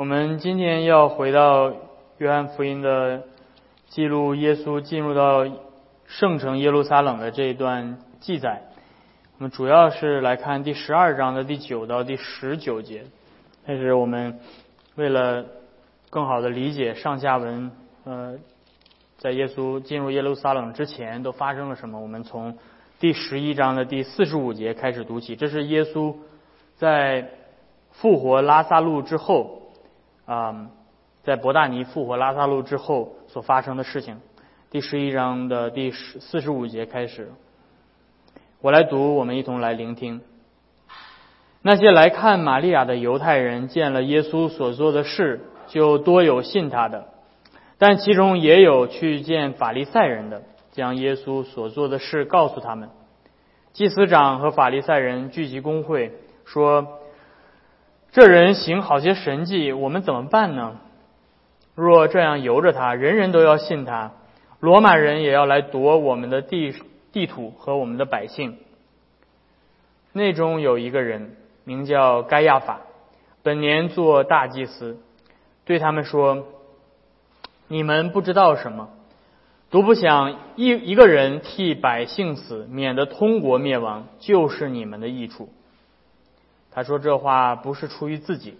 我们今天要回到约翰福音的记录耶稣进入到圣城耶路撒冷的这一段记载。我们主要是来看第十二章的第九到第十九节。但是我们为了更好的理解上下文，呃，在耶稣进入耶路撒冷之前都发生了什么，我们从第十一章的第四十五节开始读起。这是耶稣在复活拉萨路之后，啊，在伯大尼复活拉萨路之后所发生的事情。第十一章的第十四十五节开始，我来读，我们一同来聆听。那些来看玛利亚的犹太人见了耶稣所做的事，就多有信他的，但其中也有去见法利赛人的。将耶稣所做的事告诉他们。祭司长和法利赛人聚集公会，说：“这人行好些神迹，我们怎么办呢？若这样由着他，人人都要信他，罗马人也要来夺我们的地地土和我们的百姓。”内中有一个人名叫盖亚法，本年做大祭司，对他们说：“你们不知道什么。”独不想一一个人替百姓死，免得通国灭亡，就是你们的益处。他说这话不是出于自己，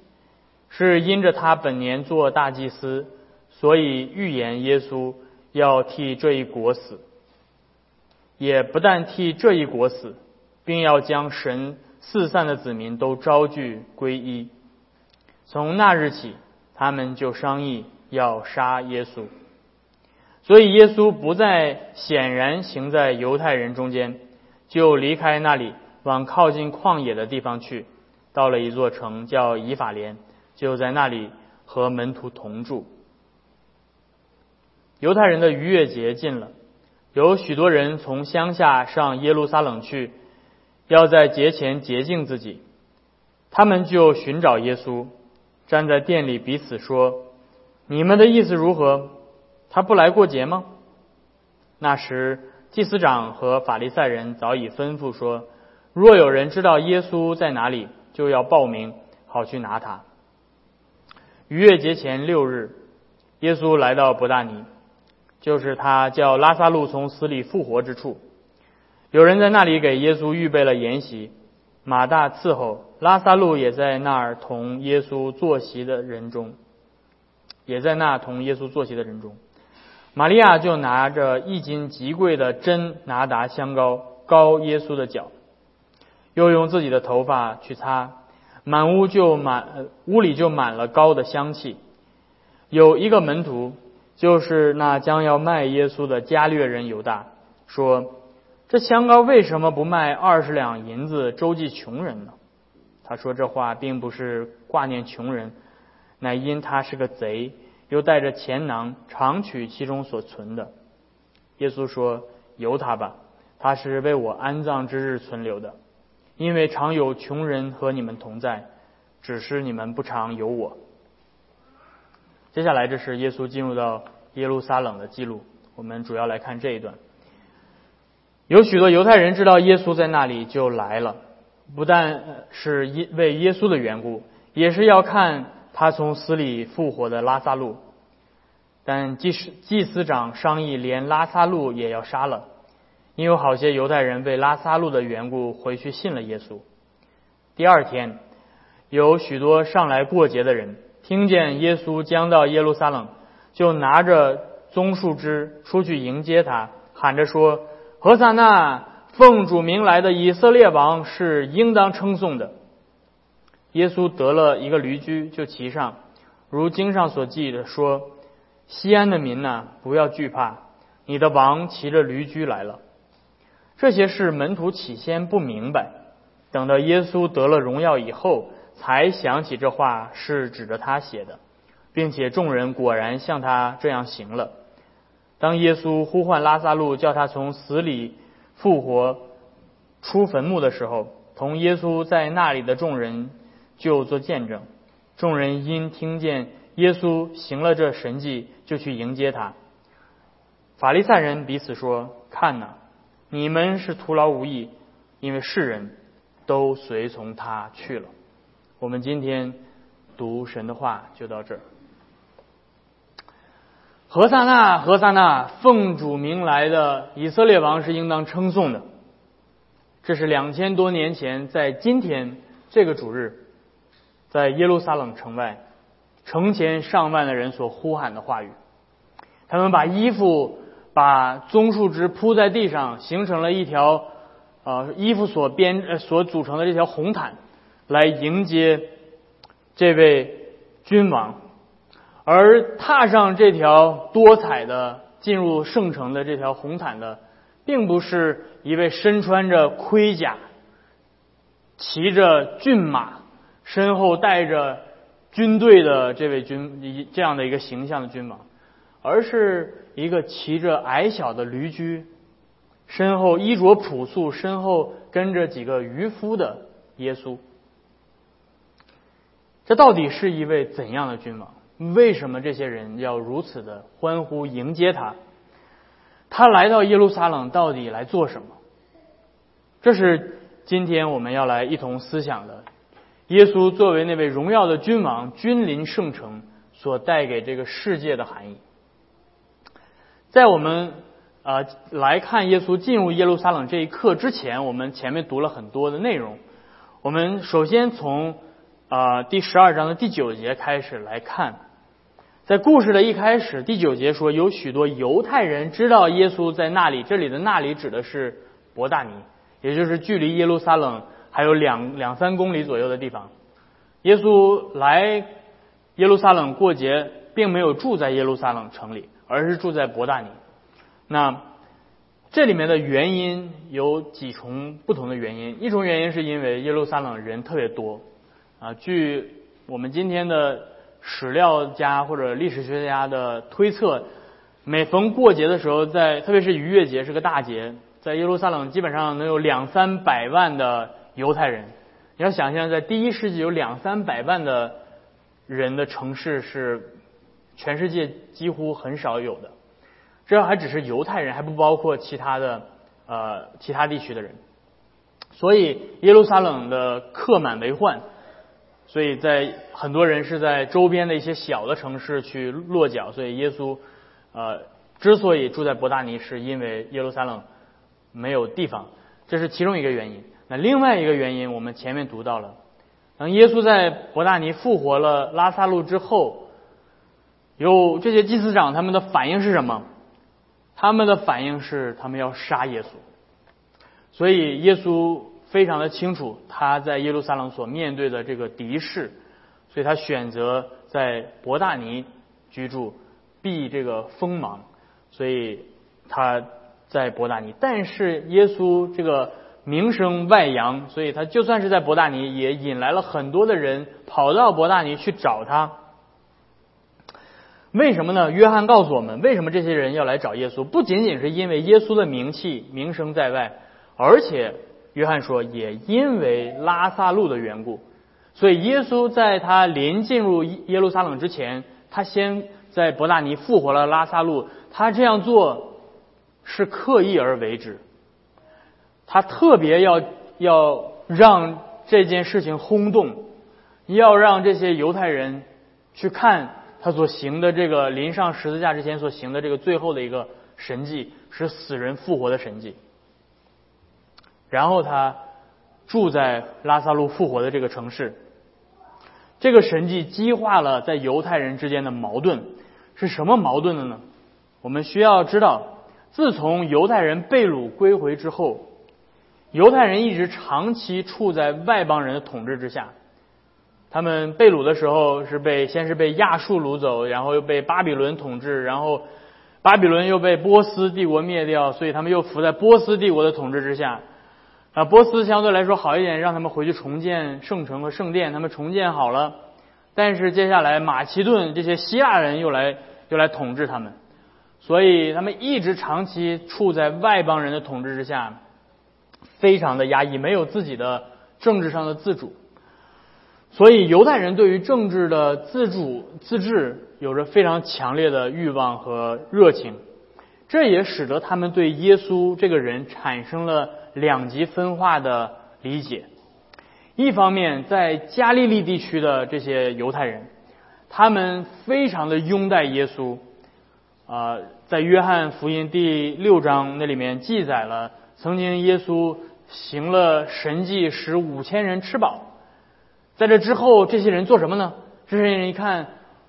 是因着他本年做大祭司，所以预言耶稣要替这一国死，也不但替这一国死，并要将神四散的子民都招聚归一。从那日起，他们就商议要杀耶稣。所以耶稣不再显然行在犹太人中间，就离开那里，往靠近旷野的地方去，到了一座城叫以法莲，就在那里和门徒同住。犹太人的逾越节近了，有许多人从乡下上耶路撒冷去，要在节前洁净自己，他们就寻找耶稣，站在店里彼此说：“你们的意思如何？”他不来过节吗？那时，祭司长和法利赛人早已吩咐说：若有人知道耶稣在哪里，就要报名，好去拿它。逾越节前六日，耶稣来到伯大尼，就是他叫拉萨路从死里复活之处。有人在那里给耶稣预备了筵席，马大伺候，拉萨路也在那儿同耶稣坐席的人中，也在那同耶稣坐席的人中。玛利亚就拿着一斤极贵的真拿达香膏膏耶稣的脚，又用自己的头发去擦，满屋就满屋里就满了膏的香气。有一个门徒，就是那将要卖耶稣的加略人犹大，说：“这香膏为什么不卖二十两银子周济穷人呢？”他说这话并不是挂念穷人，乃因他是个贼。又带着钱囊，常取其中所存的。耶稣说：“由他吧，他是为我安葬之日存留的，因为常有穷人和你们同在，只是你们不常有我。”接下来，这是耶稣进入到耶路撒冷的记录。我们主要来看这一段。有许多犹太人知道耶稣在那里，就来了，不但是因为耶稣的缘故，也是要看。他从死里复活的拉萨路，但祭司祭司长商议连拉萨路也要杀了，因有好些犹太人为拉萨路的缘故回去信了耶稣。第二天，有许多上来过节的人听见耶稣将到耶路撒冷，就拿着棕树枝出去迎接他，喊着说：“何撒那，奉主名来的以色列王是应当称颂的。”耶稣得了一个驴驹，就骑上，如经上所记的说：“西安的民呐，不要惧怕，你的王骑着驴驹来了。”这些事门徒起先不明白，等到耶稣得了荣耀以后，才想起这话是指着他写的，并且众人果然像他这样行了。当耶稣呼唤拉萨路，叫他从死里复活出坟墓的时候，同耶稣在那里的众人。就做见证，众人因听见耶稣行了这神迹，就去迎接他。法利赛人彼此说：“看哪，你们是徒劳无益，因为世人都随从他去了。”我们今天读神的话就到这儿。何萨那，何萨那，奉主名来的以色列王是应当称颂的。这是两千多年前，在今天这个主日，在耶路撒冷城外，成千上万的人所呼喊的话语。他们把衣服、把棕树枝铺在地上，形成了一条，呃，衣服所编呃、所组成的这条红毯，来迎接这位君王。而踏上这条多彩的进入圣城的这条红毯的。并不是一位身穿着盔甲、骑着骏马、身后带着军队的这位军这样的一个形象的君王，而是一个骑着矮小的驴驹、身后衣着朴素、身后跟着几个渔夫的耶稣。这到底是一位怎样的君王？为什么这些人要如此的欢呼迎接他？他来到耶路撒冷到底来做什么？这是今天我们要来一同思想的。耶稣作为那位荣耀的君王，君临圣城所带给这个世界的含义。在我们啊来看耶稣进入耶路撒冷这一刻之前，我们前面读了很多的内容。我们首先从啊第十二章的第九节开始来看。在故事的一开始，第九节说，有许多犹太人知道耶稣在那里。这里的那里指的是伯大尼，也就是距离耶路撒冷还有两两三公里左右的地方。耶稣来耶路撒冷过节，并没有住在耶路撒冷城里，而是住在伯大尼。那这里面的原因有几重不同的原因。一种原因是因为耶路撒冷人特别多啊，据我们今天的。史料家或者历史学家的推测，每逢过节的时候，在特别是逾越节是个大节，在耶路撒冷基本上能有两三百万的犹太人。你要想象，在第一世纪有两三百万的人的城市是全世界几乎很少有的。这还只是犹太人，还不包括其他的呃其他地区的人。所以耶路撒冷的客满为患。所以在很多人是在周边的一些小的城市去落脚，所以耶稣，呃，之所以住在伯大尼，是因为耶路撒冷没有地方，这是其中一个原因。那另外一个原因，我们前面读到了，当耶稣在伯大尼复活了拉萨路之后，有这些祭司长他们的反应是什么？他们的反应是他们要杀耶稣，所以耶稣。非常的清楚他在耶路撒冷所面对的这个敌视，所以他选择在伯大尼居住，避这个锋芒，所以他在伯大尼。但是耶稣这个名声外扬，所以他就算是在伯大尼，也引来了很多的人跑到伯大尼去找他。为什么呢？约翰告诉我们，为什么这些人要来找耶稣？不仅仅是因为耶稣的名气名声在外，而且。约翰说：“也因为拉萨路的缘故，所以耶稣在他临进入耶路撒冷之前，他先在伯大尼复活了拉萨路。他这样做是刻意而为之，他特别要要让这件事情轰动，要让这些犹太人去看他所行的这个临上十字架之前所行的这个最后的一个神迹，是死人复活的神迹。”然后他住在拉萨路复活的这个城市，这个神迹激化了在犹太人之间的矛盾，是什么矛盾的呢？我们需要知道，自从犹太人被掳归回之后，犹太人一直长期处在外邦人的统治之下。他们被掳的时候是被先是被亚述掳走，然后又被巴比伦统治，然后巴比伦又被波斯帝国灭掉，所以他们又伏在波斯帝国的统治之下。啊，波斯相对来说好一点，让他们回去重建圣城和圣殿，他们重建好了。但是接下来马其顿这些希腊人又来又来统治他们，所以他们一直长期处在外邦人的统治之下，非常的压抑，没有自己的政治上的自主。所以犹太人对于政治的自主自治有着非常强烈的欲望和热情，这也使得他们对耶稣这个人产生了。两极分化的理解，一方面，在加利利地区的这些犹太人，他们非常的拥戴耶稣。啊，在约翰福音第六章那里面记载了，曾经耶稣行了神迹，使五千人吃饱。在这之后，这些人做什么呢？这些人一看，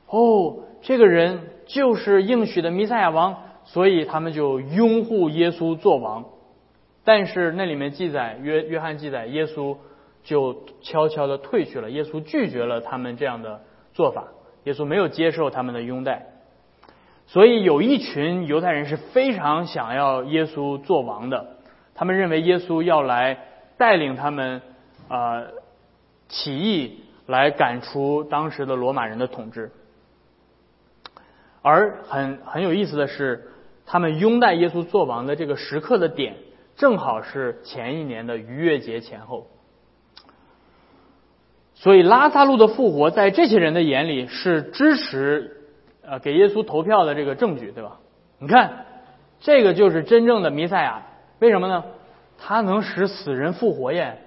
哦，这个人就是应许的弥赛亚王，所以他们就拥护耶稣做王。但是那里面记载，约约翰记载，耶稣就悄悄的退去了。耶稣拒绝了他们这样的做法，耶稣没有接受他们的拥戴。所以有一群犹太人是非常想要耶稣做王的，他们认为耶稣要来带领他们啊起义，来赶出当时的罗马人的统治。而很很有意思的是，他们拥戴耶稣做王的这个时刻的点，正好是前一年的逾越节前后。所以拉萨路的复活，在这些人的眼里是支持。呃，给耶稣投票的这个证据，对吧？你看，这个就是真正的弥赛亚。为什么呢？他能使死人复活耶。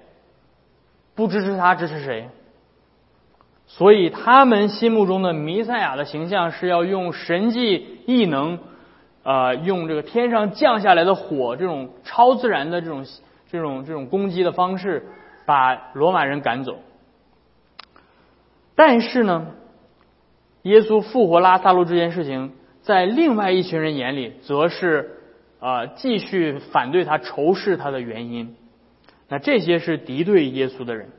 不支持他，支持谁？所以他们心目中的弥赛亚的形象是要用神迹异能，呃，用这个天上降下来的火，这种超自然的这种这种这种攻击的方式，把罗马人赶走。但是呢？耶稣复活拉萨路这件事情，在另外一群人眼里，则是啊继续反对他、仇视他的原因。那这些是敌对耶稣的人，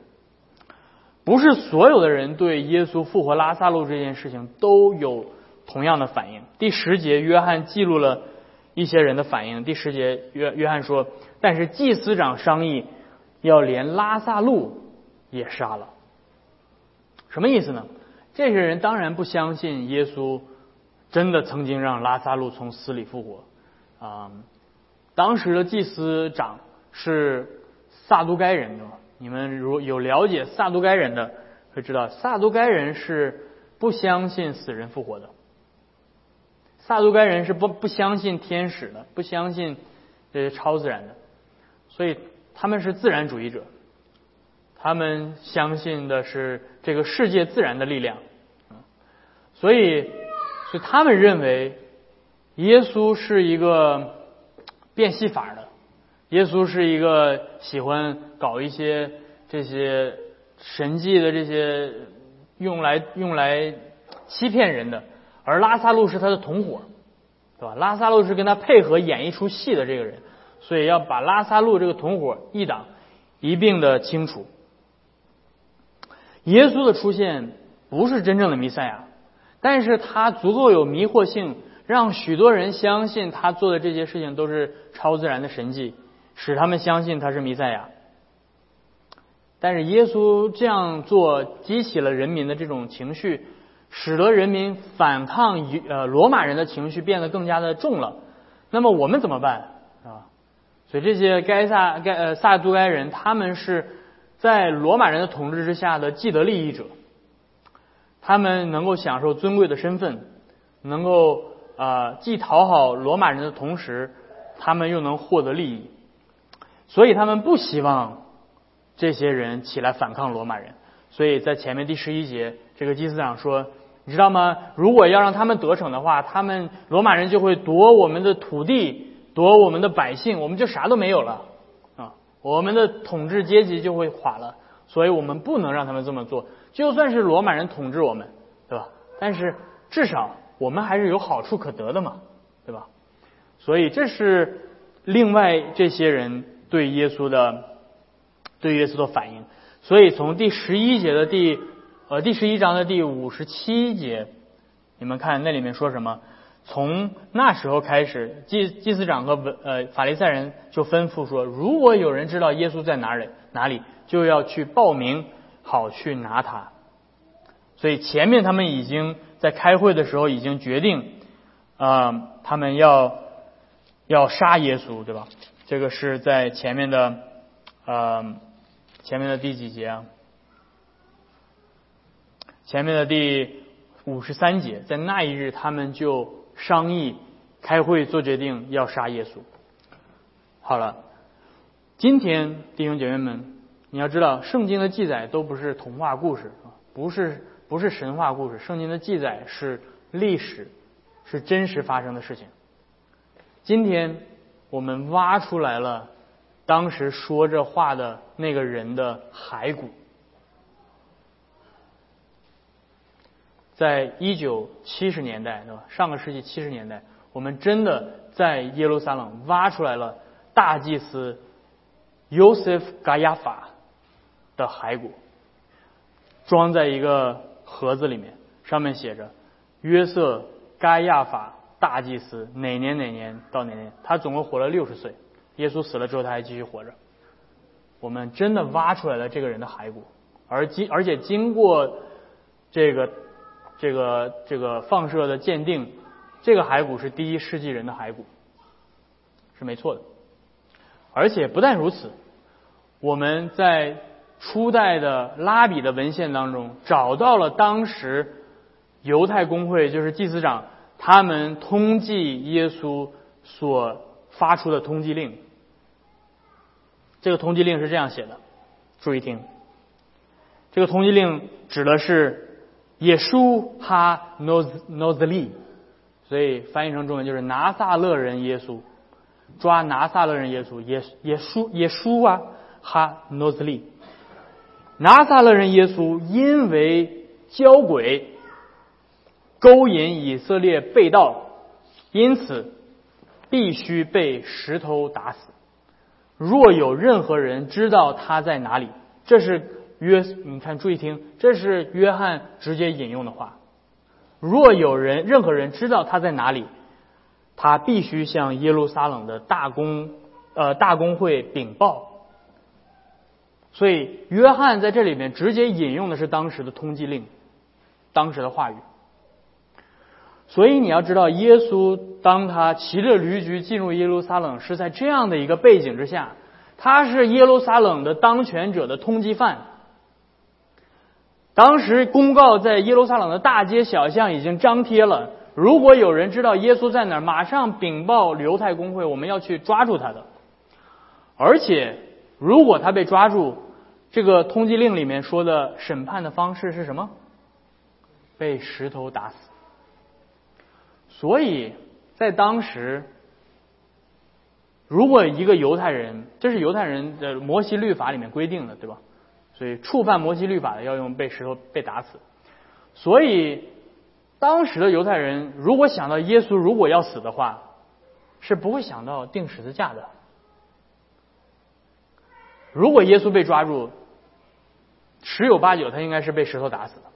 不是所有的人对耶稣复活拉萨路这件事情都有同样的反应。第十节，约翰记录了一些人的反应。第十节，约约翰说：“但是祭司长商议要连拉萨路也杀了。”什么意思呢？这些人当然不相信耶稣真的曾经让拉萨路从死里复活啊！当时的祭司长是萨都该人，对吧？你们如有了解萨都该人的，会知道萨都该人是不相信死人复活的。萨都该人是不不相信天使的，不相信这些超自然的，所以他们是自然主义者。他们相信的是这个世界自然的力量。所以，所以他们认为耶稣是一个变戏法的，耶稣是一个喜欢搞一些这些神迹的这些用来用来欺骗人的，而拉萨路是他的同伙，对吧？拉萨路是跟他配合演一出戏的这个人，所以要把拉萨路这个同伙一党一并的清除。耶稣的出现不是真正的弥赛亚。但是他足够有迷惑性，让许多人相信他做的这些事情都是超自然的神迹，使他们相信他是弥赛亚。但是耶稣这样做激起了人民的这种情绪，使得人民反抗呃罗马人的情绪变得更加的重了。那么我们怎么办啊？所以这些该萨该呃萨都该人，他们是在罗马人的统治之下的既得利益者。他们能够享受尊贵的身份，能够啊既讨好罗马人的同时，他们又能获得利益，所以他们不希望这些人起来反抗罗马人。所以在前面第十一节，这个祭司长说：“你知道吗？如果要让他们得逞的话，他们罗马人就会夺我们的土地，夺我们的百姓，我们就啥都没有了啊！我们的统治阶级就会垮了。所以我们不能让他们这么做。”就算是罗马人统治我们，对吧？但是至少我们还是有好处可得的嘛，对吧？所以这是另外这些人对耶稣的对耶稣的反应。所以从第十一节的第呃第十一章的第五十七节，你们看那里面说什么？从那时候开始，祭祭司长和文呃法利赛人就吩咐说，如果有人知道耶稣在哪里哪里，就要去报名。好去拿他，所以前面他们已经在开会的时候已经决定，啊，他们要要杀耶稣，对吧？这个是在前面的，呃，前面的第几节啊？前面的第五十三节，在那一日，他们就商议开会做决定，要杀耶稣。好了，今天弟兄姐妹们。你要知道，圣经的记载都不是童话故事啊，不是不是神话故事，圣经的记载是历史，是真实发生的事情。今天我们挖出来了当时说这话的那个人的骸骨，在一九七十年代，对吧？上个世纪七十年代，我们真的在耶路撒冷挖出来了大祭司 Yosef Gayafa。的骸骨装在一个盒子里面，上面写着“约瑟该亚法大祭司哪年哪年到哪年”，他总共活了六十岁。耶稣死了之后，他还继续活着。我们真的挖出来了这个人的骸骨，而经而且经过这个这个这个放射的鉴定，这个骸骨是第一世纪人的骸骨，是没错的。而且不但如此，我们在初代的拉比的文献当中，找到了当时犹太公会，就是祭司长，他们通缉耶稣所发出的通缉令。这个通缉令是这样写的，注意听。这个通缉令指的是耶稣哈诺兹诺兹利，所以翻译成中文就是拿撒勒人耶稣，抓拿撒勒人耶稣，耶耶稣耶稣啊哈诺兹利。拿撒勒人耶稣因为交鬼勾引以色列被盗，因此必须被石头打死。若有任何人知道他在哪里，这是约，你看注意听，这是约翰直接引用的话。若有人任何人知道他在哪里，他必须向耶路撒冷的大公呃大公会禀报。所以，约翰在这里面直接引用的是当时的通缉令，当时的话语。所以你要知道，耶稣当他骑着驴驹进入耶路撒冷，是在这样的一个背景之下，他是耶路撒冷的当权者的通缉犯。当时公告在耶路撒冷的大街小巷已经张贴了，如果有人知道耶稣在哪儿，马上禀报犹太公会，我们要去抓住他的。而且，如果他被抓住，这个通缉令里面说的审判的方式是什么？被石头打死。所以在当时，如果一个犹太人，这是犹太人的摩西律法里面规定的，对吧？所以触犯摩西律法的要用被石头被打死。所以当时的犹太人如果想到耶稣如果要死的话，是不会想到钉十字架的。如果耶稣被抓住，十有八九他应该是被石头打死的。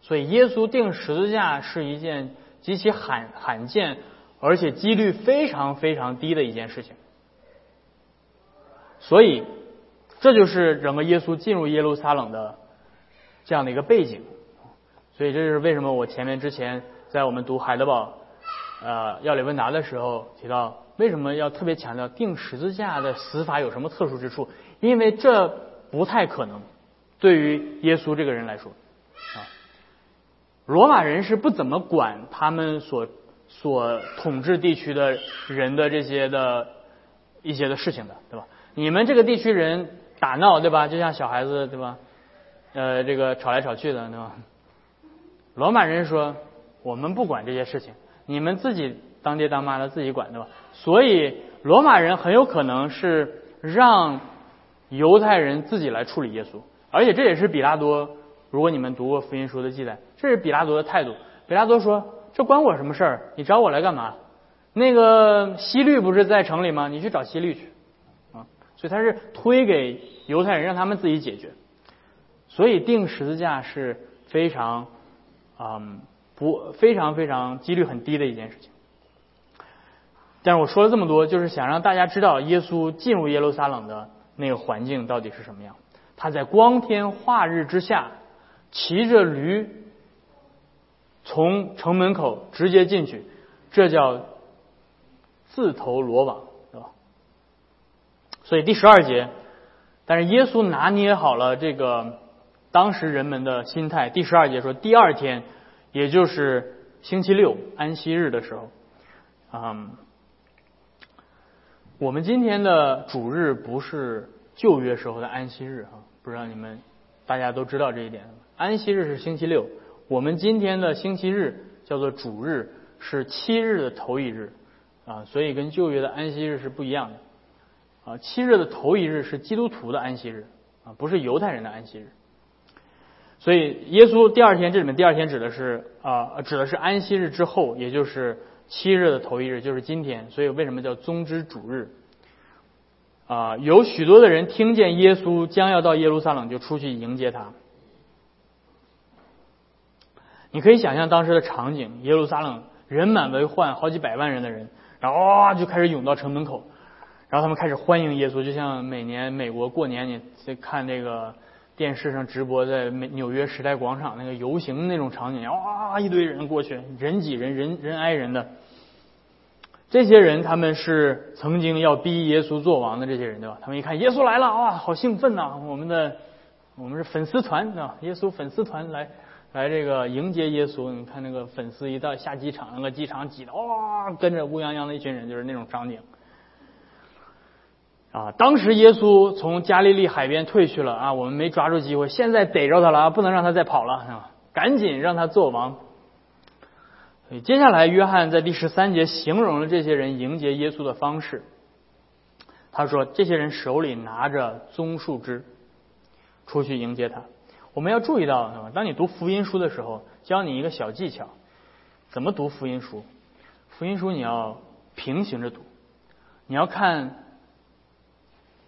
所以耶稣钉十字架是一件极其罕罕见，而且几率非常非常低的一件事情。所以这就是整个耶稣进入耶路撒冷的这样的一个背景。所以这就是为什么我前面之前在我们读海德堡呃要理问答的时候提到。为什么要特别强调钉十字架的死法有什么特殊之处？因为这不太可能，对于耶稣这个人来说，啊，罗马人是不怎么管他们所所统治地区的人的这些的一些的事情的，对吧？你们这个地区人打闹，对吧？就像小孩子，对吧？呃，这个吵来吵去的，对吧？罗马人说，我们不管这些事情，你们自己。当爹当妈的自己管对吧？所以罗马人很有可能是让犹太人自己来处理耶稣，而且这也是比拉多。如果你们读过福音书的记载，这是比拉多的态度。比拉多说：“这关我什么事儿？你找我来干嘛？那个西律不是在城里吗？你去找西律去啊！”所以他是推给犹太人，让他们自己解决。所以定十字架是非常嗯不非常非常几率很低的一件事情。但是我说了这么多，就是想让大家知道耶稣进入耶路撒冷的那个环境到底是什么样。他在光天化日之下，骑着驴从城门口直接进去，这叫自投罗网，是吧？所以第十二节，但是耶稣拿捏好了这个当时人们的心态。第十二节说，第二天，也就是星期六安息日的时候，嗯。我们今天的主日不是旧约时候的安息日哈，不知道你们大家都知道这一点。安息日是星期六，我们今天的星期日叫做主日，是七日的头一日啊，所以跟旧约的安息日是不一样的啊。七日的头一日是基督徒的安息日啊，不是犹太人的安息日。所以耶稣第二天，这里面第二天指的是啊，指的是安息日之后，也就是七日的头一日，就是今天。所以为什么叫宗之主日？啊，有许多的人听见耶稣将要到耶路撒冷，就出去迎接他。你可以想象当时的场景：耶路撒冷人满为患，好几百万人的人，然后哇就开始涌到城门口，然后他们开始欢迎耶稣，就像每年美国过年你在看这个。电视上直播在美纽约时代广场那个游行那种场景，哇，一堆人过去，人挤人，人人挨人的。这些人他们是曾经要逼耶稣做王的这些人，对吧？他们一看耶稣来了，哇，好兴奋呐！我们的我们是粉丝团啊，耶稣粉丝团来来这个迎接耶稣。你看那个粉丝一到下机场，那个机场挤的哇，跟着乌泱泱的一群人，就是那种场景。啊，当时耶稣从加利利海边退去了啊，我们没抓住机会，现在逮着他了啊，不能让他再跑了啊，赶紧让他做王。所以接下来，约翰在第十三节形容了这些人迎接耶稣的方式。他说，这些人手里拿着棕树枝，出去迎接他。我们要注意到，当你读福音书的时候，教你一个小技巧，怎么读福音书？福音书你要平行着读，你要看。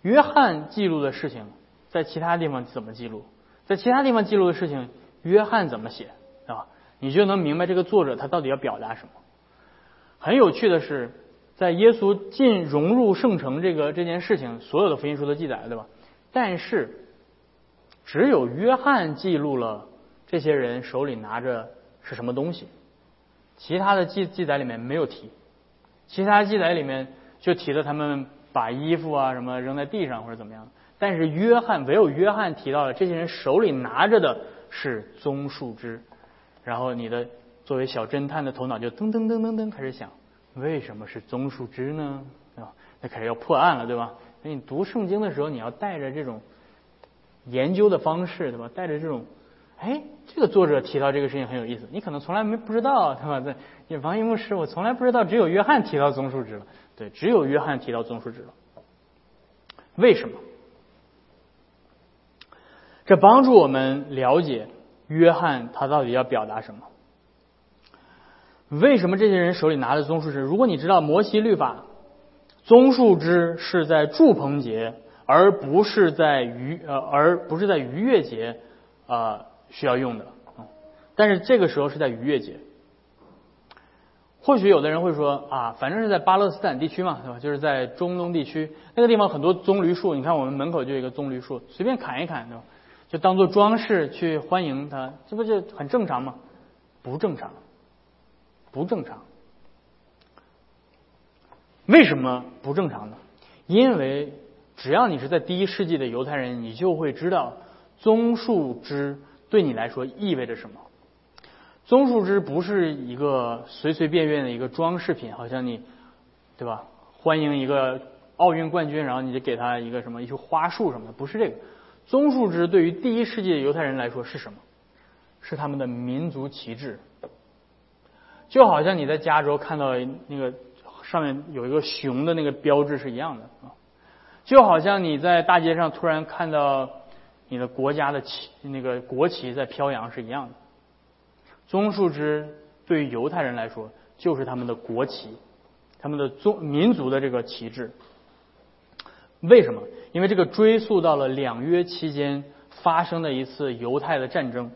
约翰记录的事情，在其他地方怎么记录？在其他地方记录的事情，约翰怎么写，你就能明白这个作者他到底要表达什么。很有趣的是，在耶稣进融入圣城这个这件事情，所有的福音书都记载了，对吧？但是只有约翰记录了这些人手里拿着是什么东西，其他的记记载里面没有提，其他记载里面就提了他们。把衣服啊什么扔在地上或者怎么样，但是约翰唯有约翰提到了这些人手里拿着的是棕树枝，然后你的作为小侦探的头脑就噔噔噔噔噔开始想，为什么是棕树枝呢？啊，那开始要破案了，对吧？所以你读圣经的时候，你要带着这种研究的方式，对吧？带着这种，哎，这个作者提到这个事情很有意思，你可能从来没不知道，对吧？在王一牧师，我从来不知道，只有约翰提到棕树枝了。对，只有约翰提到棕树枝了。为什么？这帮助我们了解约翰他到底要表达什么？为什么这些人手里拿着棕树枝？如果你知道摩西律法，棕树枝是在祝棚节，而不是在逾呃，而不是在逾越节啊需要用的。但是这个时候是在逾越节。或许有的人会说啊，反正是在巴勒斯坦地区嘛，对吧？就是在中东地区那个地方很多棕榈树，你看我们门口就有一个棕榈树，随便砍一砍，对吧？就当做装饰去欢迎他，这不就很正常吗？不正常，不正常。为什么不正常呢？因为只要你是在第一世纪的犹太人，你就会知道棕树枝对你来说意味着什么。棕树枝不是一个随随便便的一个装饰品，好像你，对吧？欢迎一个奥运冠军，然后你就给他一个什么一束花束什么的，不是这个。棕树枝对于第一世纪的犹太人来说是什么？是他们的民族旗帜，就好像你在加州看到那个上面有一个熊的那个标志是一样的啊，就好像你在大街上突然看到你的国家的旗，那个国旗在飘扬是一样的。棕树枝对于犹太人来说就是他们的国旗，他们的宗民族的这个旗帜。为什么？因为这个追溯到了两约期间发生的一次犹太的战争，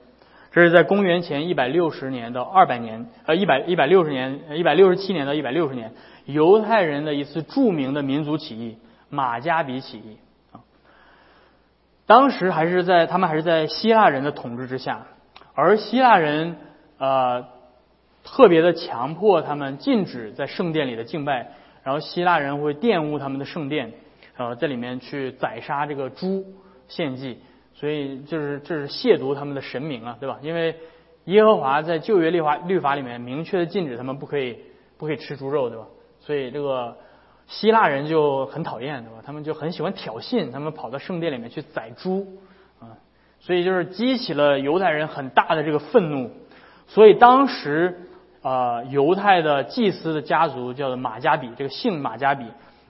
这是在公元前一百六十年到二百年，呃，一百一百六十年，一百六十七年到一百六十年，犹太人的一次著名的民族起义——马加比起义啊。当时还是在他们还是在希腊人的统治之下，而希腊人。呃，特别的强迫他们禁止在圣殿里的敬拜，然后希腊人会玷污他们的圣殿，呃，在里面去宰杀这个猪献祭，所以就是这是亵渎他们的神明啊，对吧？因为耶和华在旧约律法律法里面明确的禁止他们不可以不可以吃猪肉，对吧？所以这个希腊人就很讨厌，对吧？他们就很喜欢挑衅，他们跑到圣殿里面去宰猪，啊，所以就是激起了犹太人很大的这个愤怒。所以当时啊，犹太的祭司的家族叫做马加比，这个姓马加比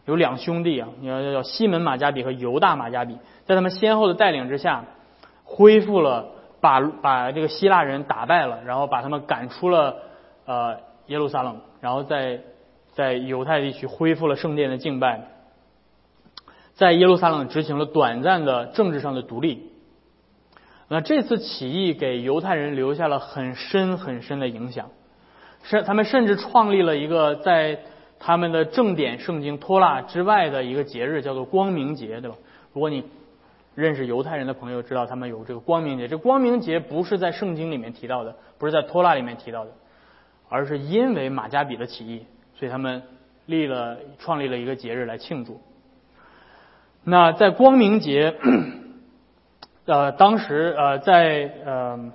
有两兄弟啊，你要叫西门马加比和犹大马加比，在他们先后的带领之下，恢复了把把这个希腊人打败了，然后把他们赶出了呃耶路撒冷，然后在。在犹太地区恢复了圣殿的敬拜，在耶路撒冷执行了短暂的政治上的独立。那这次起义给犹太人留下了很深很深的影响，甚他们甚至创立了一个在他们的正典圣经托拉之外的一个节日，叫做光明节，对吧？如果你认识犹太人的朋友，知道他们有这个光明节。这光明节不是在圣经里面提到的，不是在托拉里面提到的，而是因为马加比的起义。所以他们立了创立了一个节日来庆祝。那在光明节，呃，当时呃，在呃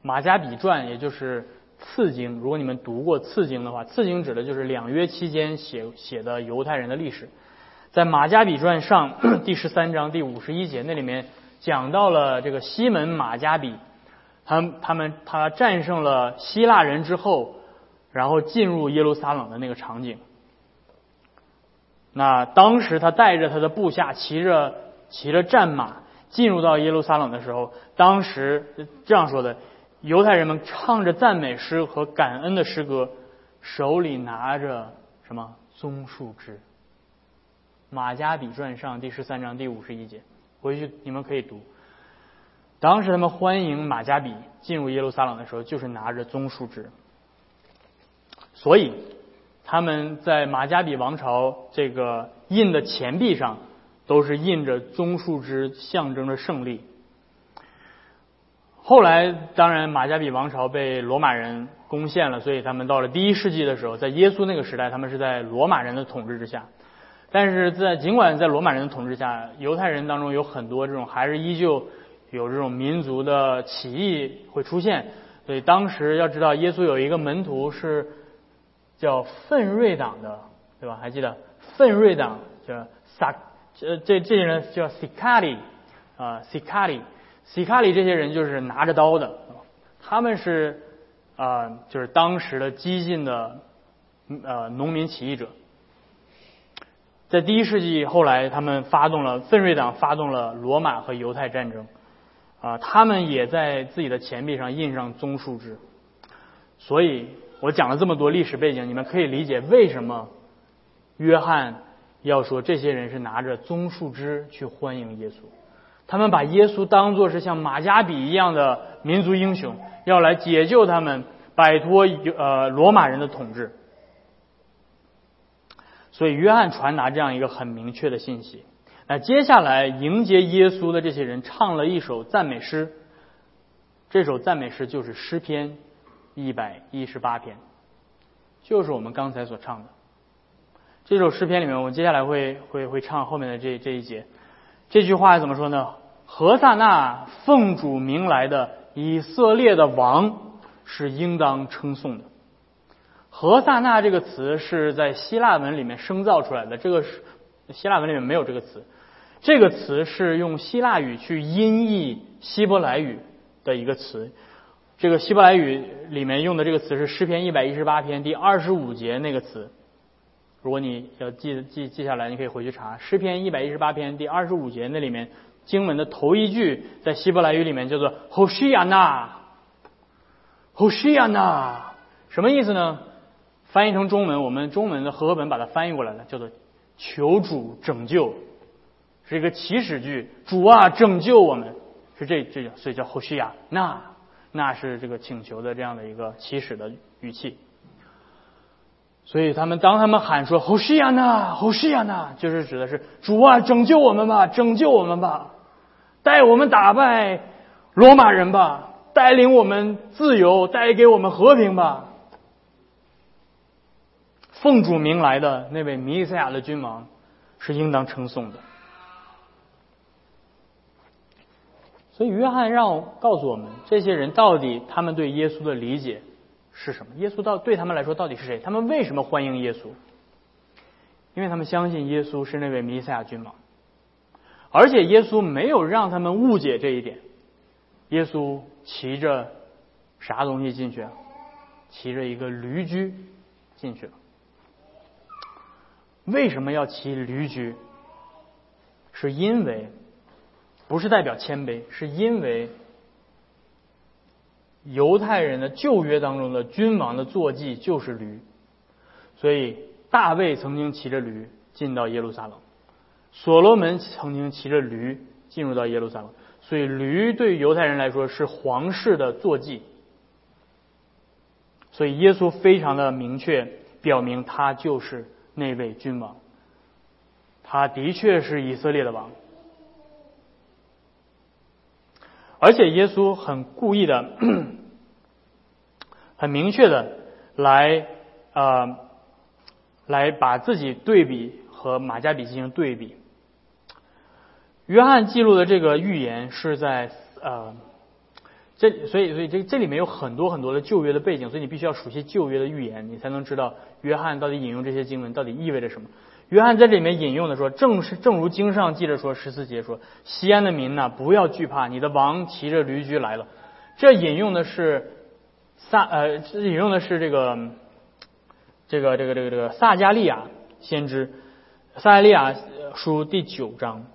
马加比传，也就是次经，如果你们读过次经的话，次经指的就是两约期间写写的犹太人的历史。在马加比传上第十三章第五十一节，那里面讲到了这个西门马加比，他他们他战胜了希腊人之后。然后进入耶路撒冷的那个场景，那当时他带着他的部下骑着骑着战马进入到耶路撒冷的时候，当时这样说的：犹太人们唱着赞美诗和感恩的诗歌，手里拿着什么棕树枝。马加比传上第十三章第五十一节，回去你们可以读。当时他们欢迎马加比进入耶路撒冷的时候，就是拿着棕树枝。所以，他们在马加比王朝这个印的钱币上，都是印着棕树枝，象征着胜利。后来，当然马加比王朝被罗马人攻陷了，所以他们到了第一世纪的时候，在耶稣那个时代，他们是在罗马人的统治之下。但是在尽管在罗马人的统治下，犹太人当中有很多这种还是依旧有这种民族的起义会出现。所以当时要知道，耶稣有一个门徒是。叫奋锐党的，对吧？还记得奋锐党叫萨，呃，这这些人叫 Sicari 啊希卡里这些人就是拿着刀的，他们是啊，就是当时的激进的呃农民起义者，在第一世纪后来，他们发动了奋锐党，发动了罗马和犹太战争啊，他们也在自己的钱币上印上棕树枝，所以。我讲了这么多历史背景，你们可以理解为什么约翰要说这些人是拿着棕树枝去欢迎耶稣。他们把耶稣当作是像马加比一样的民族英雄，要来解救他们，摆脱呃罗马人的统治。所以约翰传达这样一个很明确的信息。那接下来迎接耶稣的这些人唱了一首赞美诗，这首赞美诗就是诗篇。一百一十八篇，就是我们刚才所唱的这首诗篇里面，我们接下来会会会唱后面的这这一节。这句话怎么说呢？何萨那奉主名来的以色列的王是应当称颂的。何萨那这个词是在希腊文里面生造出来的，这个是希腊文里面没有这个词，这个词是用希腊语去音译希伯来语的一个词。这个希伯来语里面用的这个词是诗篇一百一十八篇第二十五节那个词。如果你要记记记下来，你可以回去查诗篇一百一十八篇第二十五节那里面经文的头一句，在希伯来语里面叫做 “Hoshiana”，Hoshiana 什么意思呢？翻译成中文，我们中文的和合本把它翻译过来了，叫做“求主拯救”，是一个祈使句，主啊拯救我们，是这这样，所以叫 Hoshiana。那是这个请求的这样的一个起始的语气，所以他们当他们喊说“侯西亚纳，侯西亚纳”，就是指的是主啊，拯救我们吧，拯救我们吧，带我们打败罗马人吧，带领我们自由，带给我们和平吧。奉主名来的那位弥赛亚的君王是应当称颂的。所以约翰让告诉我们，这些人到底他们对耶稣的理解是什么？耶稣到对他们来说到底是谁？他们为什么欢迎耶稣？因为他们相信耶稣是那位弥赛亚君王，而且耶稣没有让他们误解这一点。耶稣骑着啥东西进去啊？骑着一个驴驹进去了。为什么要骑驴驹？是因为不是代表谦卑，是因为犹太人的旧约当中的君王的坐骑就是驴，所以大卫曾经骑着驴进到耶路撒冷，所罗门曾经骑着驴进入到耶路撒冷，所以驴对犹太人来说是皇室的坐骑，所以耶稣非常的明确表明他就是那位君王。他的确是以色列的王，而且耶稣很故意的、很明确的来呃来把自己对比和马加比进行对比。约翰记录的这个预言是在呃这，所以所以这这里面有很多很多的旧约的背景，所以你必须要熟悉旧约的预言，你才能知道约翰到底引用这些经文到底意味着什么。约翰在这里面引用的说，正是正如经上记着说，十四节说，西安的民呐，不要惧怕，你的王骑着驴驹来了。这引用的是撒呃，引用的是这个这个这个这个这个撒加利亚先知撒加利亚书第九章，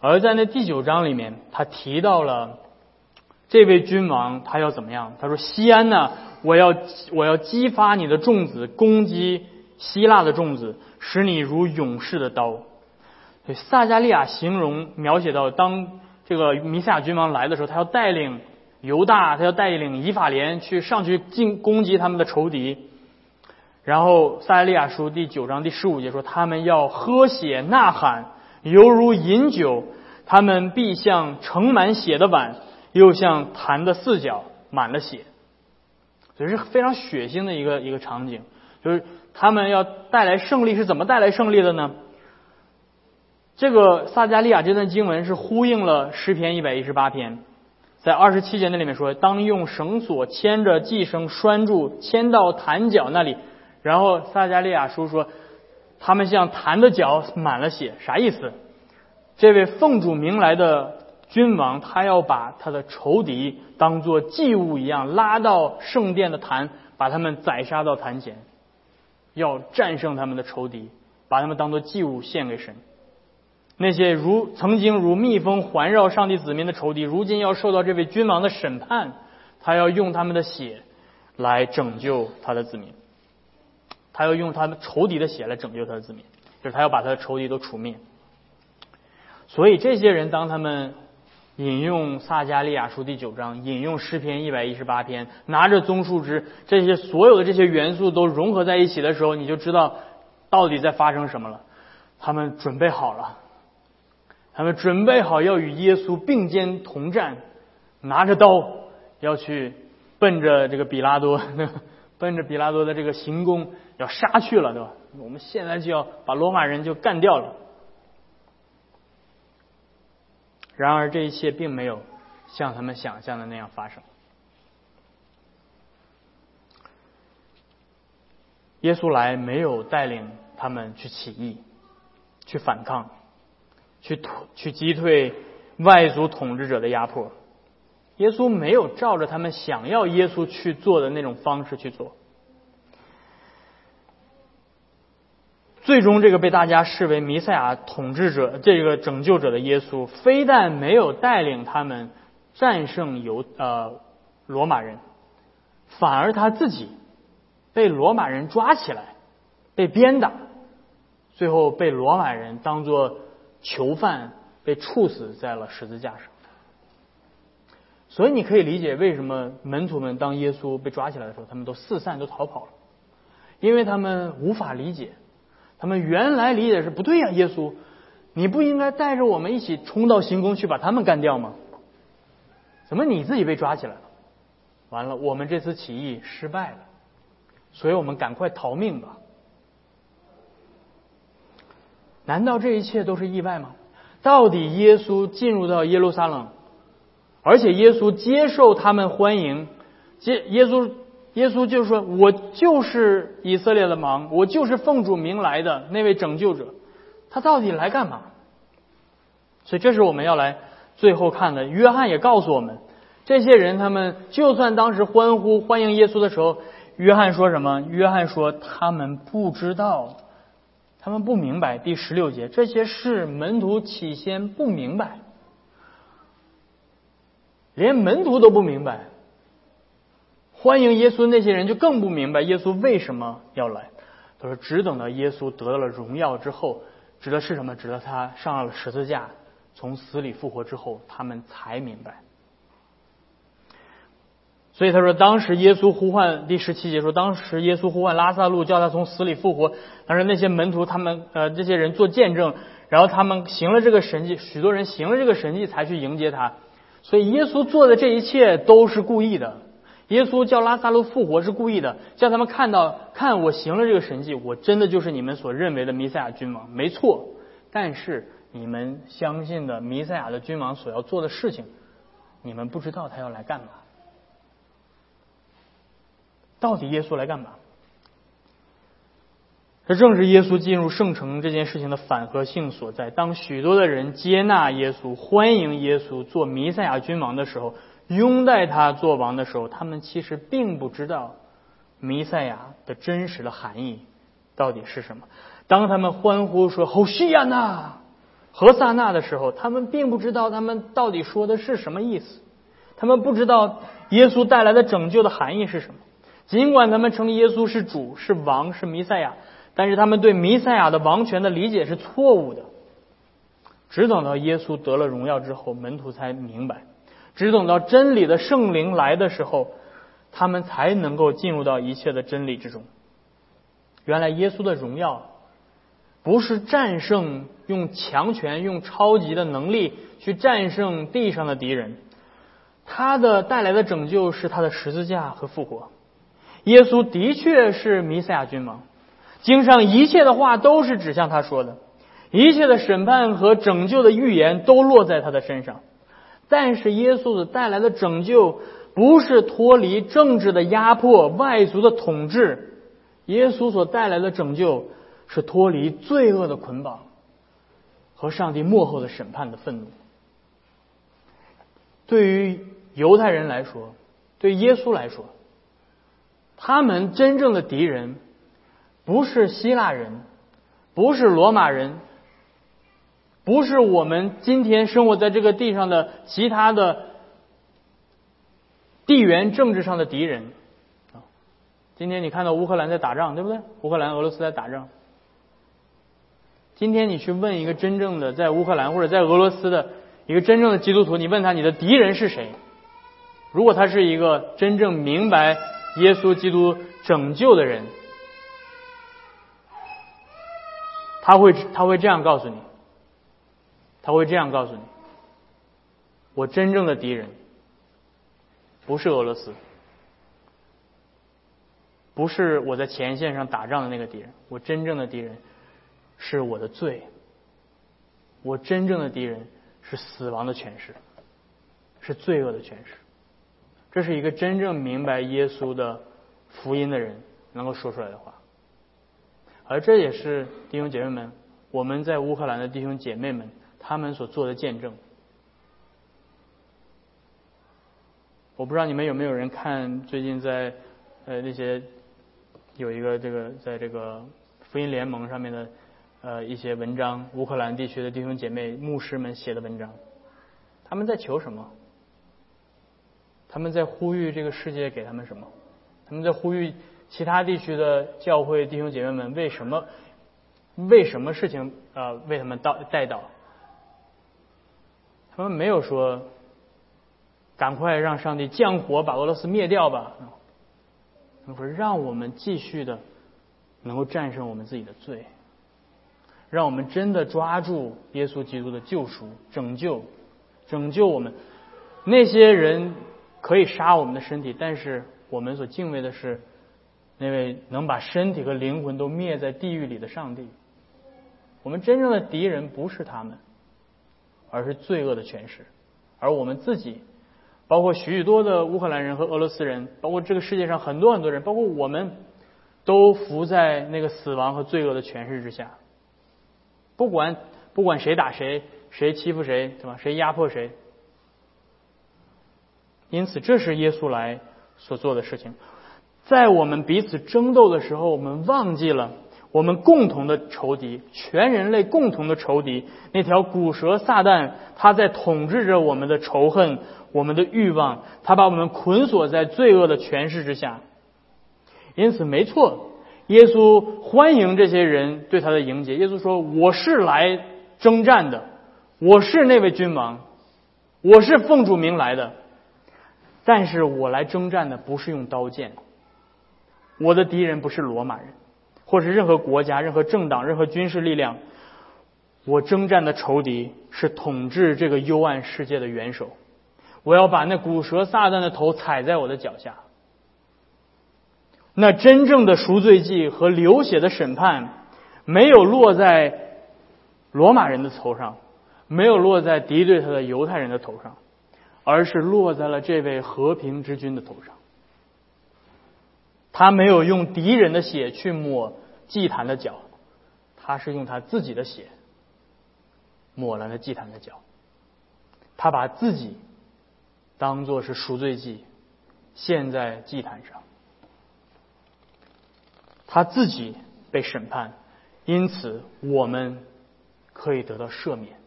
而在那第九章里面，他提到了这位君王他要怎么样？他说：西安呢，我要我要激发你的众子攻击希腊的粽子。使你如勇士的刀。对，撒加利亚形容描写到，当这个弥赛亚君王来的时候，他要带领犹大，他要带领以法莲去上去进攻击他们的仇敌。然后撒加利亚书第九章第十五节说，他们要喝血呐喊，犹如饮酒，他们必像盛满血的碗，又像坛的四角满了血。所以是非常血腥的一个一个场景，就是。他们要带来胜利是怎么带来胜利的呢？这个撒加利亚这段经文是呼应了诗篇一百一十八篇，在二十七节那里面说，当用绳索牵着寄生拴住，牵到坛角那里。然后撒加利亚书说，他们像坛的脚满了血，啥意思？这位奉主名来的君王，他要把他的仇敌当做祭物一样拉到圣殿的坛，把他们宰杀到坛前。要战胜他们的仇敌，把他们当做祭物献给神。那些如曾经如蜜蜂环绕上帝子民的仇敌，如今要受到这位君王的审判。他要用他们的血来拯救他的子民，他要用他们仇敌的血来拯救他的子民，就是他要把他的仇敌都除灭。所以这些人，当他们。引用撒加利亚书第九章，引用诗篇一百一十八篇，拿着棕树枝，这些所有的这些元素都融合在一起的时候，你就知道到底在发生什么了。他们准备好了，他们准备好要与耶稣并肩同战，拿着刀要去奔着这个比拉多，奔着比拉多的这个行宫要杀去了，对吧？我们现在就要把罗马人就干掉了。然而，这一切并没有像他们想象的那样发生。耶稣来没有带领他们去起义、去反抗、去去击退外族统治者的压迫。耶稣没有照着他们想要耶稣去做的那种方式去做。最终，这个被大家视为弥赛亚统治者、这个拯救者的耶稣，非但没有带领他们战胜犹呃罗马人，反而他自己被罗马人抓起来，被鞭打，最后被罗马人当作囚犯被处死在了十字架上。所以你可以理解为什么门徒们当耶稣被抓起来的时候，他们都四散都逃跑了，因为他们无法理解。他们原来理解是不对呀，耶稣，你不应该带着我们一起冲到行宫去把他们干掉吗？怎么你自己被抓起来了？完了，我们这次起义失败了，所以我们赶快逃命吧。难道这一切都是意外吗？到底耶稣进入到耶路撒冷，而且耶稣接受他们欢迎，接耶稣耶稣就说：“我就是以色列的王，我就是奉主名来的那位拯救者。他到底来干嘛？”所以，这是我们要来最后看的。约翰也告诉我们，这些人他们就算当时欢呼欢迎耶稣的时候，约翰说什么？约翰说他们不知道，他们不明白。第十六节，这些事门徒起先不明白，连门徒都不明白。欢迎耶稣那些人就更不明白耶稣为什么要来。他说：“只等到耶稣得到了荣耀之后，指的是什么？指的他上了十字架，从死里复活之后，他们才明白。”所以他说：“当时耶稣呼唤第十七节说，当时耶稣呼唤拉萨路，叫他从死里复活。当时那些门徒他们呃这些人做见证，然后他们行了这个神迹，许多人行了这个神迹才去迎接他。所以耶稣做的这一切都是故意的。”耶稣叫拉萨路复活是故意的，叫他们看到，看我行了这个神迹，我真的就是你们所认为的弥赛亚君王，没错。但是你们相信的弥赛亚的君王所要做的事情，你们不知道他要来干嘛。到底耶稣来干嘛？这正是耶稣进入圣城这件事情的反合性所在。当许多的人接纳耶稣、欢迎耶稣做弥赛亚君王的时候。拥戴他做王的时候，他们其实并不知道弥赛亚的真实的含义到底是什么。当他们欢呼说“侯西亚纳”何萨纳的时候，他们并不知道他们到底说的是什么意思。他们不知道耶稣带来的拯救的含义是什么。尽管他们称耶稣是主、是王、是弥赛亚，但是他们对弥赛亚的王权的理解是错误的。只等到耶稣得了荣耀之后，门徒才明白。只等到真理的圣灵来的时候，他们才能够进入到一切的真理之中。原来耶稣的荣耀不是战胜，用强权、用超级的能力去战胜地上的敌人，他的带来的拯救是他的十字架和复活。耶稣的确是弥赛亚君王，经上一切的话都是指向他说的，一切的审判和拯救的预言都落在他的身上。但是耶稣所带来的拯救，不是脱离政治的压迫、外族的统治。耶稣所带来的拯救，是脱离罪恶的捆绑和上帝幕后的审判的愤怒。对于犹太人来说，对耶稣来说，他们真正的敌人，不是希腊人，不是罗马人。不是我们今天生活在这个地上的其他的地缘政治上的敌人啊！今天你看到乌克兰在打仗，对不对？乌克兰、俄罗斯在打仗。今天你去问一个真正的在乌克兰或者在俄罗斯的一个真正的基督徒，你问他你的敌人是谁？如果他是一个真正明白耶稣基督拯救的人，他会他会这样告诉你。他会这样告诉你：我真正的敌人不是俄罗斯，不是我在前线上打仗的那个敌人。我真正的敌人是我的罪，我真正的敌人是死亡的权势，是罪恶的权势。这是一个真正明白耶稣的福音的人能够说出来的话。而这也是弟兄姐妹们，我们在乌克兰的弟兄姐妹们。他们所做的见证，我不知道你们有没有人看最近在呃那些有一个这个在这个福音联盟上面的呃一些文章，乌克兰地区的弟兄姐妹牧师们写的文章，他们在求什么？他们在呼吁这个世界给他们什么？他们在呼吁其他地区的教会弟兄姐妹们为什么为什么事情呃为他们带带到？他们没有说，赶快让上帝降火把俄罗斯灭掉吧。他们说，让我们继续的能够战胜我们自己的罪，让我们真的抓住耶稣基督的救赎、拯救、拯救我们。那些人可以杀我们的身体，但是我们所敬畏的是那位能把身体和灵魂都灭在地狱里的上帝。我们真正的敌人不是他们。而是罪恶的权势，而我们自己，包括许许多的乌克兰人和俄罗斯人，包括这个世界上很多很多人，包括我们，都伏在那个死亡和罪恶的权势之下。不管不管谁打谁，谁欺负谁，对吧？谁压迫谁？因此，这是耶稣来所做的事情。在我们彼此争斗的时候，我们忘记了我们共同的仇敌，全人类共同的仇敌——那条古蛇撒旦，他在统治着我们的仇恨、我们的欲望，他把我们捆锁在罪恶的权势之下。因此，没错，耶稣欢迎这些人对他的迎接。耶稣说：“我是来征战的，我是那位君王，我是奉主名来的。”但是我来征战的不是用刀剑，我的敌人不是罗马人，或是任何国家、任何政党、任何军事力量。我征战的仇敌是统治这个幽暗世界的元首。我要把那古蛇撒旦的头踩在我的脚下。那真正的赎罪祭和流血的审判，没有落在罗马人的头上，没有落在敌对他的犹太人的头上。而是落在了这位和平之君的头上。他没有用敌人的血去抹祭坛的脚，他是用他自己的血抹了那祭坛的脚。他把自己当做是赎罪祭，献在祭坛上。他自己被审判，因此我们可以得到赦免，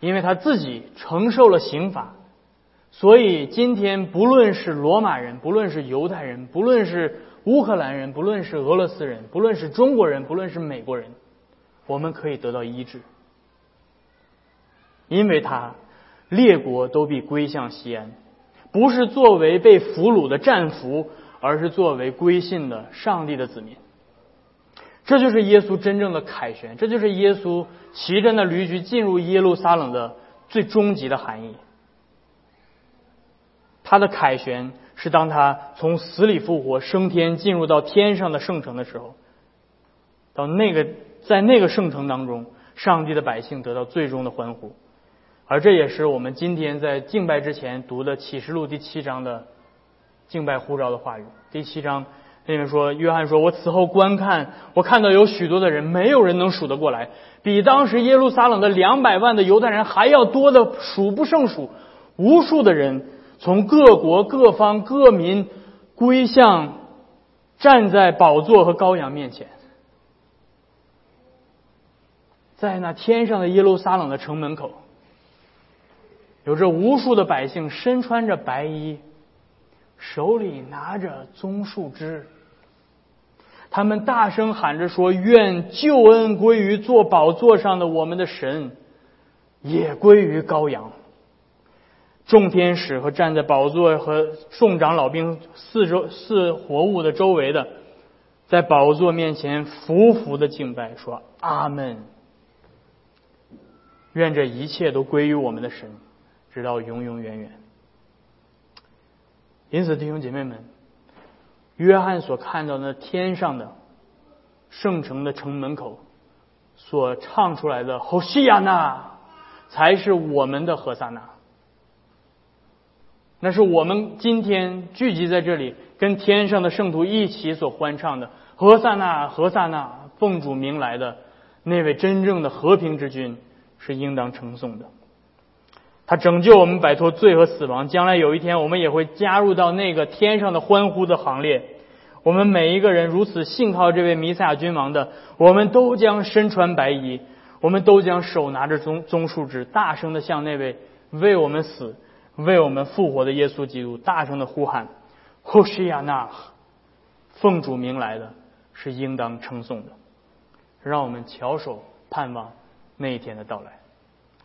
因为他自己承受了刑罚。所以今天，不论是罗马人，不论是犹太人，不论是乌克兰人，不论是俄罗斯人，不论是中国人，不论是美国人，我们可以得到医治，因为他列国都必归向西安，不是作为被俘虏的战俘，而是作为归信的上帝的子民。这就是耶稣真正的凯旋，这就是耶稣骑着那驴驹进入耶路撒冷的最终极的含义。他的凯旋是当他从死里复活升天进入到天上的圣城的时候，到那个在那个圣城当中，上帝的百姓得到最终的欢呼，而这也是我们今天在敬拜之前读的启示录第七章的敬拜呼召的话语。第七章那边说，约翰说：“我此后观看，我看到有许多的人，没有人能数得过来，比当时耶路撒冷的两百万的犹太人还要多的数不胜数，无数的人。”从各国各方各民归向站在宝座和羔羊面前，在那天上的耶路撒冷的城门口，有着无数的百姓身穿着白衣，手里拿着棕树枝，他们大声喊着说：“愿救恩归于坐宝座上的我们的神，也归于羔羊。”众天使和站在宝座和众长老兵四周四活物的周围的，在宝座面前匍匐的敬拜，说：“阿门。”愿这一切都归于我们的神，直到永永远远。因此，弟兄姐妹们，约翰所看到那天上的圣城的城门口所唱出来的“吼西亚纳”，才是我们的何萨那。那是我们今天聚集在这里，跟天上的圣徒一起所欢唱的“何萨那，何萨那，奉主名来的那位真正的和平之君”，是应当称颂的。他拯救我们摆脱罪和死亡，将来有一天我们也会加入到那个天上的欢呼的行列。我们每一个人如此信靠这位弥赛亚君王的，我们都将身穿白衣，我们都将手拿着棕棕树枝，大声的向那位为我们死。为我们复活的耶稣基督大声的呼喊：“呼西亚纳！”奉主名来的是应当称颂的。让我们翘首盼望那一天的到来。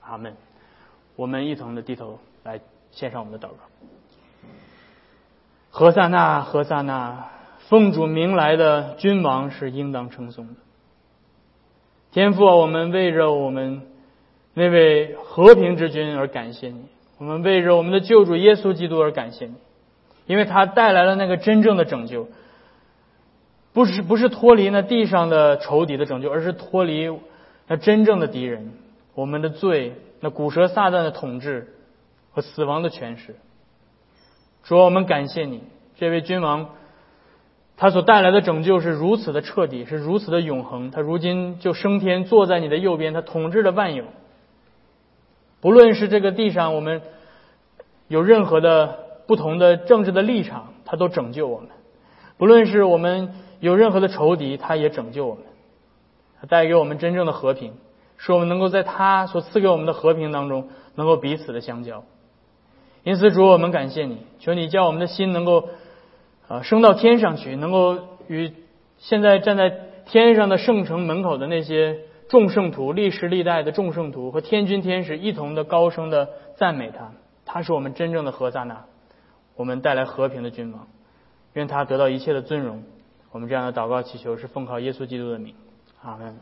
阿门。我们一同的低头来献上我们的祷告。何萨那，何萨那！奉主名来的君王是应当称颂的。天父，啊我们为着我们那位和平之君而感谢你。我们为着我们的救主耶稣基督而感谢你，因为他带来了那个真正的拯救，不是不是脱离那地上的仇敌的拯救，而是脱离那真正的敌人，我们的罪，那古蛇撒旦的统治和死亡的权势。说我们感谢你，这位君王，他所带来的拯救是如此的彻底，是如此的永恒。他如今就升天，坐在你的右边，他统治着万有。不论是这个地上我们有任何的不同的政治的立场，他都拯救我们；不论是我们有任何的仇敌，他也拯救我们。他带给我们真正的和平，使我们能够在他所赐给我们的和平当中，能够彼此的相交。因此，主，我们感谢你，求你叫我们的心能够啊升到天上去，能够与现在站在天上的圣城门口的那些。众圣徒，历史历代的众圣徒和天君天使一同的高声的赞美他，他是我们真正的何萨那，我们带来和平的君王，愿他得到一切的尊荣。我们这样的祷告祈求是奉靠耶稣基督的名，阿门。